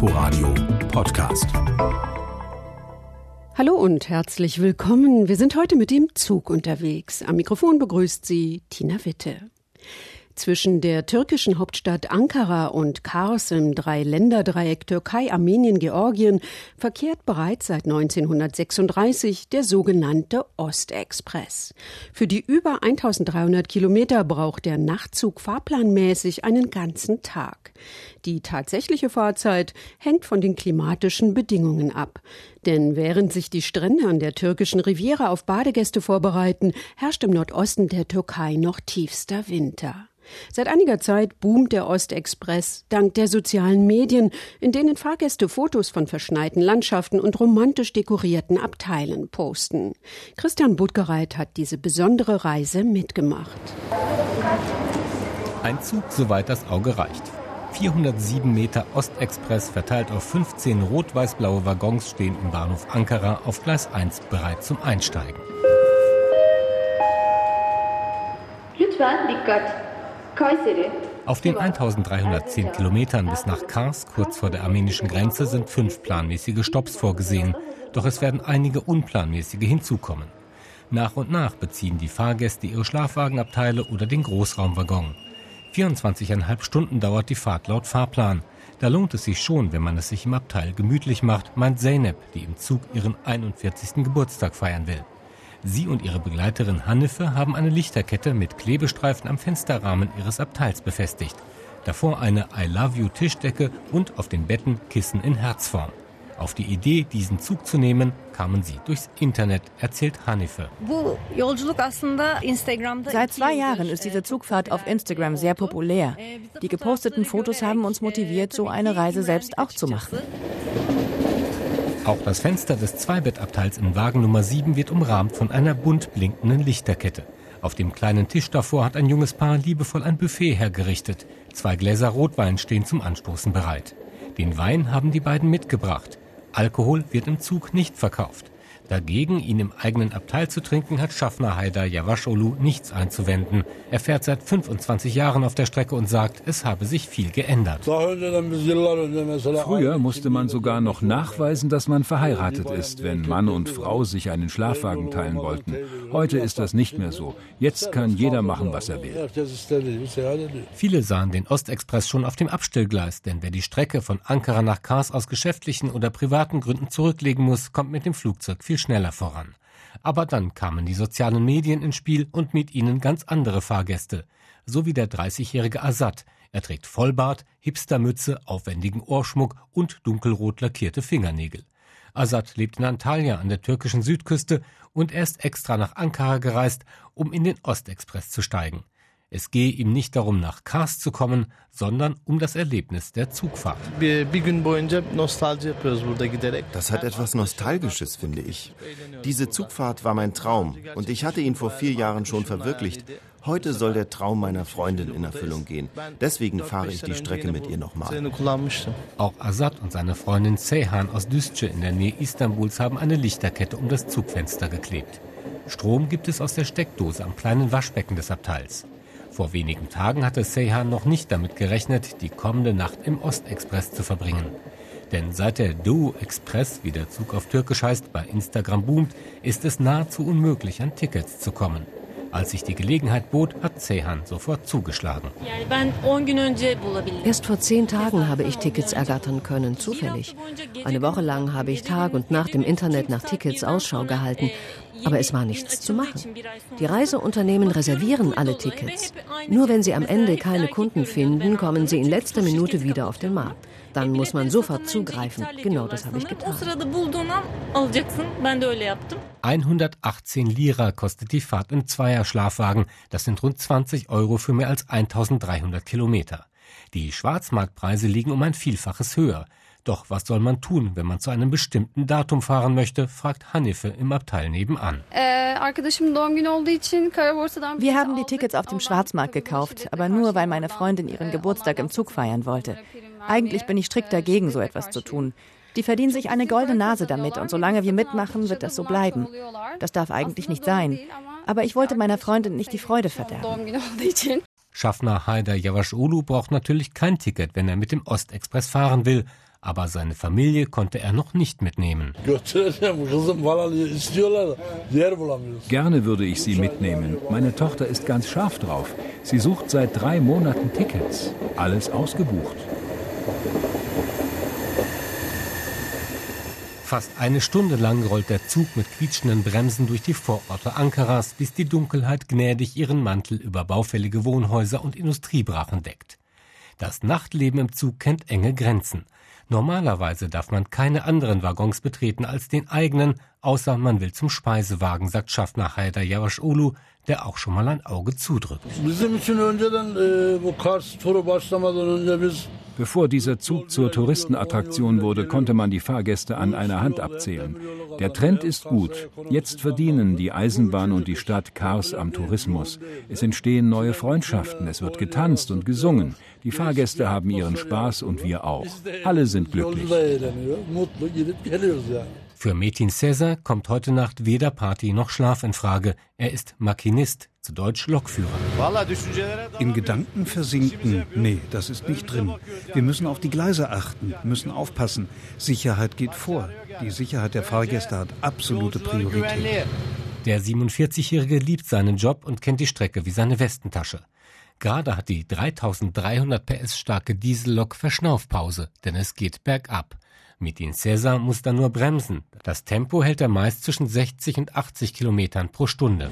Inforadio Podcast. Hallo und herzlich willkommen. Wir sind heute mit dem Zug unterwegs. Am Mikrofon begrüßt Sie Tina Witte. Zwischen der türkischen Hauptstadt Ankara und Kars im Dreiländerdreieck Türkei, Armenien, Georgien verkehrt bereits seit 1936 der sogenannte Ostexpress. Für die über 1300 Kilometer braucht der Nachtzug fahrplanmäßig einen ganzen Tag. Die tatsächliche Fahrzeit hängt von den klimatischen Bedingungen ab. Denn während sich die Strände an der türkischen Riviera auf Badegäste vorbereiten, herrscht im Nordosten der Türkei noch tiefster Winter. Seit einiger Zeit boomt der Ostexpress dank der sozialen Medien, in denen Fahrgäste Fotos von verschneiten Landschaften und romantisch dekorierten Abteilen posten. Christian Budgereit hat diese besondere Reise mitgemacht. Ein Zug, soweit das Auge reicht. 407 Meter Ostexpress verteilt auf 15 rot-weiß-blaue Waggons stehen im Bahnhof Ankara auf Gleis 1 bereit zum Einsteigen. Lütfen dikkat. Auf den 1310 Kilometern bis nach Kars, kurz vor der armenischen Grenze, sind fünf planmäßige Stopps vorgesehen. Doch es werden einige unplanmäßige hinzukommen. Nach und nach beziehen die Fahrgäste ihre Schlafwagenabteile oder den Großraumwaggon. 24,5 Stunden dauert die Fahrt laut Fahrplan. Da lohnt es sich schon, wenn man es sich im Abteil gemütlich macht, meint Zeynep, die im Zug ihren 41. Geburtstag feiern will. Sie und ihre Begleiterin Hannefe haben eine Lichterkette mit Klebestreifen am Fensterrahmen ihres Abteils befestigt. Davor eine I Love You Tischdecke und auf den Betten Kissen in Herzform. Auf die Idee, diesen Zug zu nehmen, kamen sie durchs Internet, erzählt Hanife. Seit zwei Jahren ist diese Zugfahrt auf Instagram sehr populär. Die geposteten Fotos haben uns motiviert, so eine Reise selbst auch zu machen. Auch das Fenster des Zweibettabteils in Wagen Nummer 7 wird umrahmt von einer bunt blinkenden Lichterkette. Auf dem kleinen Tisch davor hat ein junges Paar liebevoll ein Buffet hergerichtet. Zwei Gläser Rotwein stehen zum Anstoßen bereit. Den Wein haben die beiden mitgebracht. Alkohol wird im Zug nicht verkauft. Dagegen, ihn im eigenen Abteil zu trinken, hat Schaffner Haidar Yavaşoğlu nichts einzuwenden. Er fährt seit 25 Jahren auf der Strecke und sagt, es habe sich viel geändert. Früher musste man sogar noch nachweisen, dass man verheiratet ist, wenn Mann und Frau sich einen Schlafwagen teilen wollten. Heute ist das nicht mehr so. Jetzt kann jeder machen, was er will. Viele sahen den Ostexpress schon auf dem Abstellgleis, denn wer die Strecke von Ankara nach Kars aus geschäftlichen oder privaten Gründen zurücklegen muss, kommt mit dem Flugzeug viel schneller voran. Aber dann kamen die sozialen Medien ins Spiel und mit ihnen ganz andere Fahrgäste, so wie der 30-jährige Assad. Er trägt Vollbart, Hipstermütze, aufwendigen Ohrschmuck und dunkelrot lackierte Fingernägel. Assad lebt in Antalya an der türkischen Südküste und er ist extra nach Ankara gereist, um in den Ostexpress zu steigen. Es gehe ihm nicht darum, nach Kars zu kommen, sondern um das Erlebnis der Zugfahrt. Das hat etwas Nostalgisches, finde ich. Diese Zugfahrt war mein Traum und ich hatte ihn vor vier Jahren schon verwirklicht. Heute soll der Traum meiner Freundin in Erfüllung gehen. Deswegen fahre ich die Strecke mit ihr nochmal. Auch Azad und seine Freundin Seyhan aus Düzce in der Nähe Istanbuls haben eine Lichterkette um das Zugfenster geklebt. Strom gibt es aus der Steckdose am kleinen Waschbecken des Abteils. Vor wenigen Tagen hatte Seyhan noch nicht damit gerechnet, die kommende Nacht im Ostexpress zu verbringen. Denn seit der Duo Express, wie der Zug auf Türkisch heißt, bei Instagram boomt, ist es nahezu unmöglich, an Tickets zu kommen. Als sich die Gelegenheit bot, hat Seyhan sofort zugeschlagen. Erst vor zehn Tagen habe ich Tickets ergattern können, zufällig. Eine Woche lang habe ich Tag und Nacht im Internet nach Tickets Ausschau gehalten aber es war nichts zu machen. Die Reiseunternehmen reservieren alle Tickets. Nur wenn sie am Ende keine Kunden finden, kommen sie in letzter Minute wieder auf den Markt. Dann muss man sofort zugreifen. Genau das habe ich getan. 118 Lira kostet die Fahrt im Zweierschlafwagen. Das sind rund 20 Euro für mehr als 1300 Kilometer. Die Schwarzmarktpreise liegen um ein Vielfaches höher. Doch was soll man tun, wenn man zu einem bestimmten Datum fahren möchte, fragt Hanife im Abteil nebenan. Äh, Wir haben die Tickets auf dem Schwarzmarkt gekauft, aber nur, weil meine Freundin ihren Geburtstag im Zug feiern wollte. Eigentlich bin ich strikt dagegen, so etwas zu tun. Die verdienen sich eine goldene Nase damit und solange wir mitmachen, wird das so bleiben. Das darf eigentlich nicht sein. Aber ich wollte meiner Freundin nicht die Freude verderben. Schaffner Haider Yavaşoğlu braucht natürlich kein Ticket, wenn er mit dem Ostexpress fahren will. Aber seine Familie konnte er noch nicht mitnehmen. Gerne würde ich sie mitnehmen. Meine Tochter ist ganz scharf drauf. Sie sucht seit drei Monaten Tickets. Alles ausgebucht. Fast eine Stunde lang rollt der Zug mit quietschenden Bremsen durch die Vororte Ankaras, bis die Dunkelheit gnädig ihren Mantel über baufällige Wohnhäuser und Industriebrachen deckt. Das Nachtleben im Zug kennt enge Grenzen. Normalerweise darf man keine anderen Waggons betreten als den eigenen, außer man will zum Speisewagen, sagt Schaffner Haydar Yavaş Ulu, der auch schon mal ein Auge zudrückt. Bevor dieser Zug zur Touristenattraktion wurde, konnte man die Fahrgäste an einer Hand abzählen. Der Trend ist gut. Jetzt verdienen die Eisenbahn und die Stadt Kars am Tourismus. Es entstehen neue Freundschaften, es wird getanzt und gesungen. Die Fahrgäste haben ihren Spaß und wir auch. Alle sind glücklich. Für Metin Cesar kommt heute Nacht weder Party noch Schlaf in Frage. Er ist Maschinist, zu Deutsch Lokführer. In Gedanken versinken? Nee, das ist nicht drin. Wir müssen auf die Gleise achten, müssen aufpassen. Sicherheit geht vor. Die Sicherheit der Fahrgäste hat absolute Priorität. Der 47-Jährige liebt seinen Job und kennt die Strecke wie seine Westentasche. Gerade hat die 3300 PS starke Diesellok Verschnaufpause, denn es geht bergab. Mit den Cäsar muss er nur bremsen. Das Tempo hält er meist zwischen 60 und 80 Kilometern pro Stunde.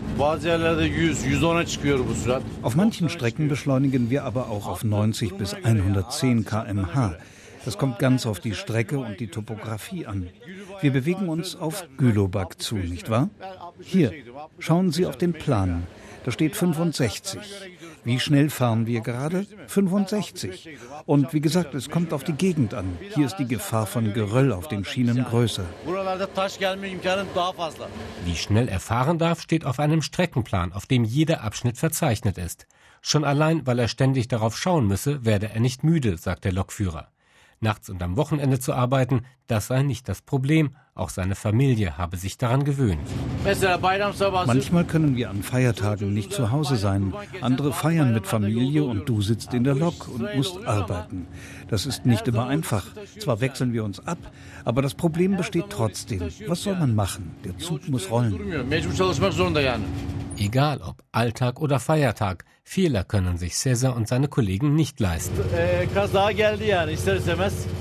Auf manchen Strecken beschleunigen wir aber auch auf 90 bis 110 km/h. Das kommt ganz auf die Strecke und die Topografie an. Wir bewegen uns auf Gülobak zu, nicht wahr? Hier, schauen Sie auf den Plan. Da steht 65. Wie schnell fahren wir gerade? 65. Und wie gesagt, es kommt auf die Gegend an. Hier ist die Gefahr von Geröll auf den Schienen größer. Wie schnell er fahren darf, steht auf einem Streckenplan, auf dem jeder Abschnitt verzeichnet ist. Schon allein, weil er ständig darauf schauen müsse, werde er nicht müde, sagt der Lokführer. Nachts und am Wochenende zu arbeiten, das sei nicht das Problem. Auch seine Familie habe sich daran gewöhnt. Manchmal können wir an Feiertagen nicht zu Hause sein. Andere feiern mit Familie und du sitzt in der Lok und musst arbeiten. Das ist nicht immer einfach. Zwar wechseln wir uns ab, aber das Problem besteht trotzdem. Was soll man machen? Der Zug muss rollen. Egal ob Alltag oder Feiertag, Fehler können sich Cäsar und seine Kollegen nicht leisten.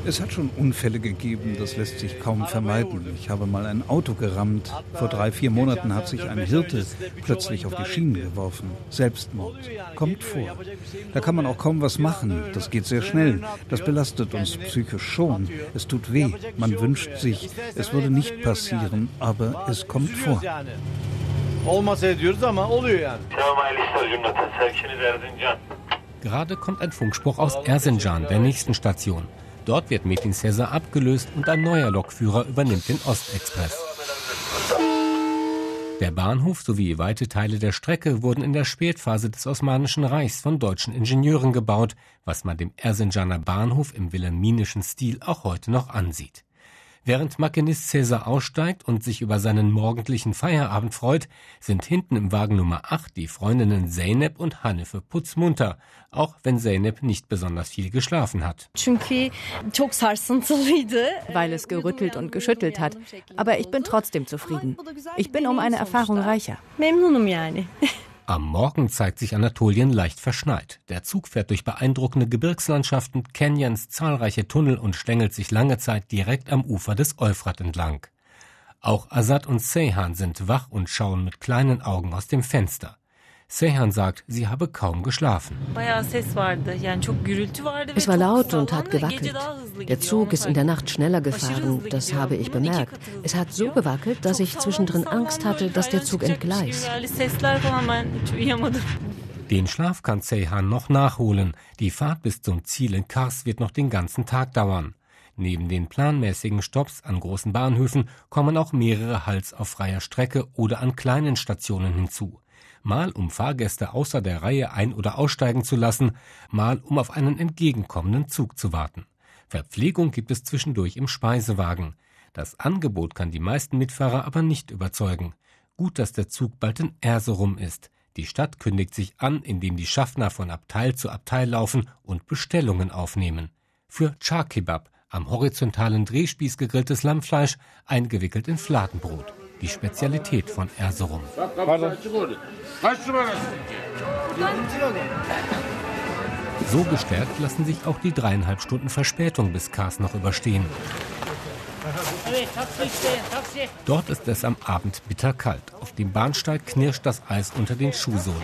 Es hat schon Unfälle gegeben, das lässt sich kaum vermeiden. Ich habe mal ein Auto gerammt. Vor drei, vier Monaten hat sich ein Hirte plötzlich auf die Schienen geworfen. Selbstmord. Kommt vor. Da kann man auch kaum was machen. Das geht sehr schnell. Das belastet uns psychisch schon. Es tut weh. Man wünscht sich, es würde nicht passieren, aber es kommt vor. Olmasa diyoruz ama oluyor yani. Gerade kommt ein Funkspruch aus Erzincan, der nächsten Station. Dort wird Metin Cesar abgelöst und ein neuer Lokführer übernimmt den Ostexpress. Der Bahnhof sowie weite Teile der Strecke wurden in der Spätphase des Osmanischen Reichs von deutschen Ingenieuren gebaut, was man dem Erzincaner Bahnhof im wilhelminischen Stil auch heute noch ansieht. Während Maschinist Cäsar aussteigt und sich über seinen morgendlichen Feierabend freut, sind hinten im Wagen Nummer 8 die Freundinnen Zeynep und Hanife putzmunter, auch wenn Zeynep nicht besonders viel geschlafen hat. Weil es gerüttelt und geschüttelt hat. Aber ich bin trotzdem zufrieden. Ich bin um eine Erfahrung reicher. Am Morgen zeigt sich Anatolien leicht verschneit. Der Zug fährt durch beeindruckende Gebirgslandschaften, Canyons, zahlreiche Tunnel und schlängelt sich lange Zeit direkt am Ufer des Euphrat entlang. Auch Assad und Seyhan sind wach und schauen mit kleinen Augen aus dem Fenster. Sehan sagt, sie habe kaum geschlafen. Es war laut und hat gewackelt. Der Zug ist in der Nacht schneller gefahren, das habe ich bemerkt. Es hat so gewackelt, dass ich zwischendrin Angst hatte, dass der Zug entgleist. Den Schlaf kann Seyhan noch nachholen. Die Fahrt bis zum Ziel in Kars wird noch den ganzen Tag dauern. Neben den planmäßigen Stops an großen Bahnhöfen kommen auch mehrere Hals auf freier Strecke oder an kleinen Stationen hinzu mal um Fahrgäste außer der Reihe ein- oder aussteigen zu lassen, mal um auf einen entgegenkommenden Zug zu warten. Verpflegung gibt es zwischendurch im Speisewagen. Das Angebot kann die meisten Mitfahrer aber nicht überzeugen. Gut, dass der Zug bald in Erzurum ist. Die Stadt kündigt sich an, indem die Schaffner von Abteil zu Abteil laufen und Bestellungen aufnehmen. Für Charkebab, Am horizontalen Drehspieß gegrilltes Lammfleisch, eingewickelt in Fladenbrot. Die Spezialität von Erzurum. So gestärkt lassen sich auch die dreieinhalb Stunden Verspätung bis Kars noch überstehen. Dort ist es am Abend bitterkalt. Auf dem Bahnsteig knirscht das Eis unter den Schuhsohlen.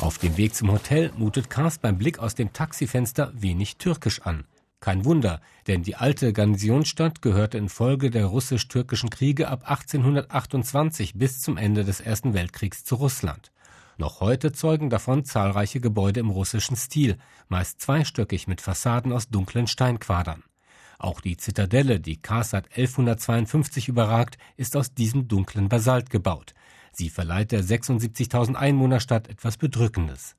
Auf dem Weg zum Hotel mutet Kars beim Blick aus dem Taxifenster wenig türkisch an. Kein Wunder, denn die alte Garnisonsstadt gehörte infolge der russisch-türkischen Kriege ab 1828 bis zum Ende des Ersten Weltkriegs zu Russland. Noch heute zeugen davon zahlreiche Gebäude im russischen Stil, meist zweistöckig mit Fassaden aus dunklen Steinquadern. Auch die Zitadelle, die Kars seit 1152 überragt, ist aus diesem dunklen Basalt gebaut. Sie verleiht der 76.000 Einwohnerstadt etwas Bedrückendes.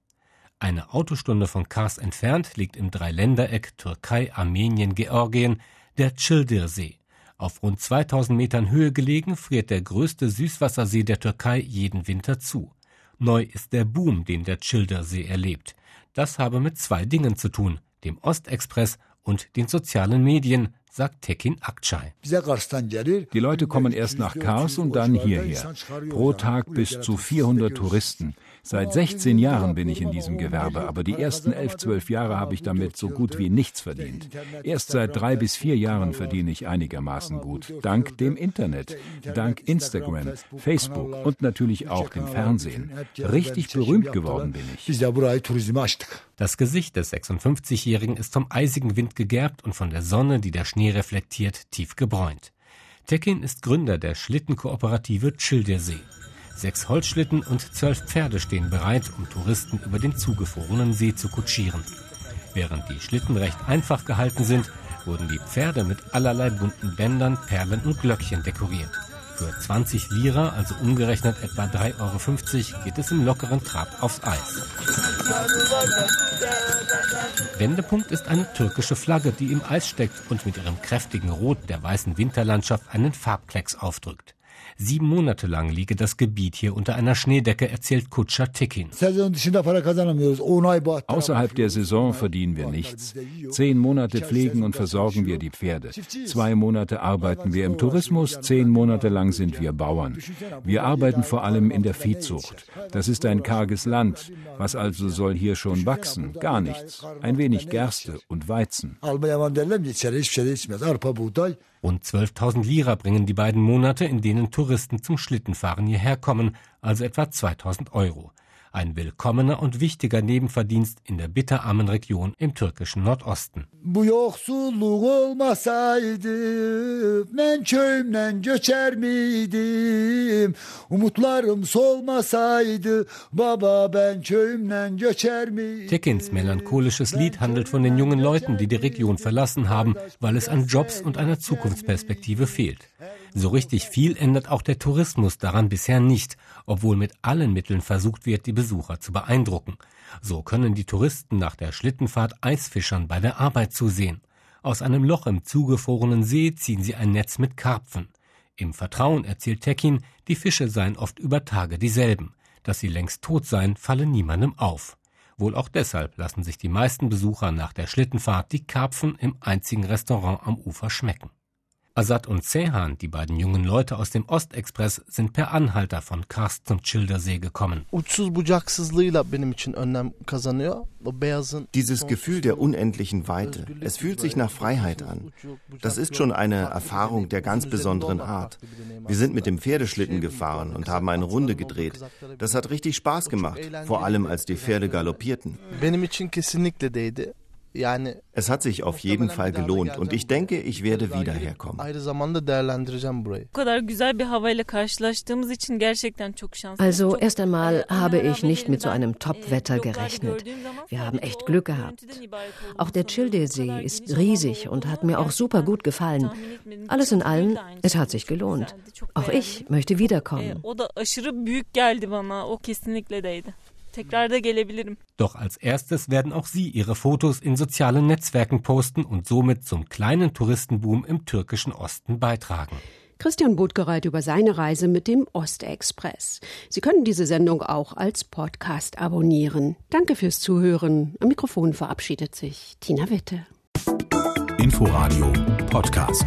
Eine Autostunde von Kars entfernt liegt im Dreiländereck Türkei, Armenien, Georgien der Childir-See. Auf rund 2000 Metern Höhe gelegen, friert der größte Süßwassersee der Türkei jeden Winter zu. Neu ist der Boom, den der Childersee erlebt. Das habe mit zwei Dingen zu tun, dem Ostexpress und den sozialen Medien, sagt Tekin Akçay. Die Leute kommen erst nach Kars und dann hierher. Pro Tag bis zu 400 Touristen. Seit 16 Jahren bin ich in diesem Gewerbe, aber die ersten 11, 12 Jahre habe ich damit so gut wie nichts verdient. Erst seit drei bis vier Jahren verdiene ich einigermaßen gut. Dank dem Internet, dank Instagram, Facebook und natürlich auch dem Fernsehen. Richtig berühmt geworden bin ich. Das Gesicht des 56-Jährigen ist vom eisigen Wind gegerbt und von der Sonne, die der Schnee reflektiert, tief gebräunt. Tekin ist Gründer der Schlittenkooperative Childersee. Sechs Holzschlitten und zwölf Pferde stehen bereit, um Touristen über den zugefrorenen See zu kutschieren. Während die Schlitten recht einfach gehalten sind, wurden die Pferde mit allerlei bunten Bändern, Perlen und Glöckchen dekoriert. Für 20 Lira, also umgerechnet etwa 3,50 Euro, geht es im lockeren Trab aufs Eis. Wendepunkt ist eine türkische Flagge, die im Eis steckt und mit ihrem kräftigen Rot der weißen Winterlandschaft einen Farbklecks aufdrückt. Sieben Monate lang liege das Gebiet hier unter einer Schneedecke, erzählt Kutscher Tekin. Außerhalb der Saison verdienen wir nichts. Zehn Monate pflegen und versorgen wir die Pferde. Zwei Monate arbeiten wir im Tourismus, zehn Monate lang sind wir Bauern. Wir arbeiten vor allem in der Viehzucht. Das ist ein karges Land. Was also soll hier schon wachsen? Gar nichts. Ein wenig Gerste und Weizen. Rund 12.000 Lira bringen die beiden Monate, in denen Touristen zum Schlittenfahren hierher kommen, also etwa 2.000 Euro. Ein willkommener und wichtiger Nebenverdienst in der bitterarmen Region im türkischen Nordosten. Tekins melancholisches Lied handelt von den jungen Leuten, die die Region verlassen haben, weil es an Jobs und einer Zukunftsperspektive fehlt. So richtig viel ändert auch der Tourismus daran bisher nicht, obwohl mit allen Mitteln versucht wird, die Besucher zu beeindrucken. So können die Touristen nach der Schlittenfahrt Eisfischern bei der Arbeit zusehen. Aus einem Loch im zugefrorenen See ziehen sie ein Netz mit Karpfen. Im Vertrauen erzählt Tekin, die Fische seien oft über Tage dieselben. Dass sie längst tot seien, falle niemandem auf. Wohl auch deshalb lassen sich die meisten Besucher nach der Schlittenfahrt die Karpfen im einzigen Restaurant am Ufer schmecken. Asad und Zehan, die beiden jungen Leute aus dem Ostexpress, sind per Anhalter von Karst zum Childersee gekommen. Dieses Gefühl der unendlichen Weite, es fühlt sich nach Freiheit an. Das ist schon eine Erfahrung der ganz besonderen Art. Wir sind mit dem Pferdeschlitten gefahren und haben eine Runde gedreht. Das hat richtig Spaß gemacht, vor allem als die Pferde galoppierten. Es hat sich auf jeden Fall gelohnt und ich denke, ich werde wieder herkommen. Also erst einmal habe ich nicht mit so einem Top-Wetter gerechnet. Wir haben echt Glück gehabt. Auch der Childesee ist riesig und hat mir auch super gut gefallen. Alles in allem, es hat sich gelohnt. Auch ich möchte wiederkommen. Tekrar da gelebilirim. Doch als erstes werden auch sie ihre Fotos in sozialen Netzwerken posten und somit zum kleinen Touristenboom im türkischen Osten beitragen. Christian Budgereit über seine Reise mit dem Ostexpress. Sie können diese Sendung auch als Podcast abonnieren. Danke fürs Zuhören. Am Mikrofon verabschiedet sich Tina Witte. Inforadio Podcast.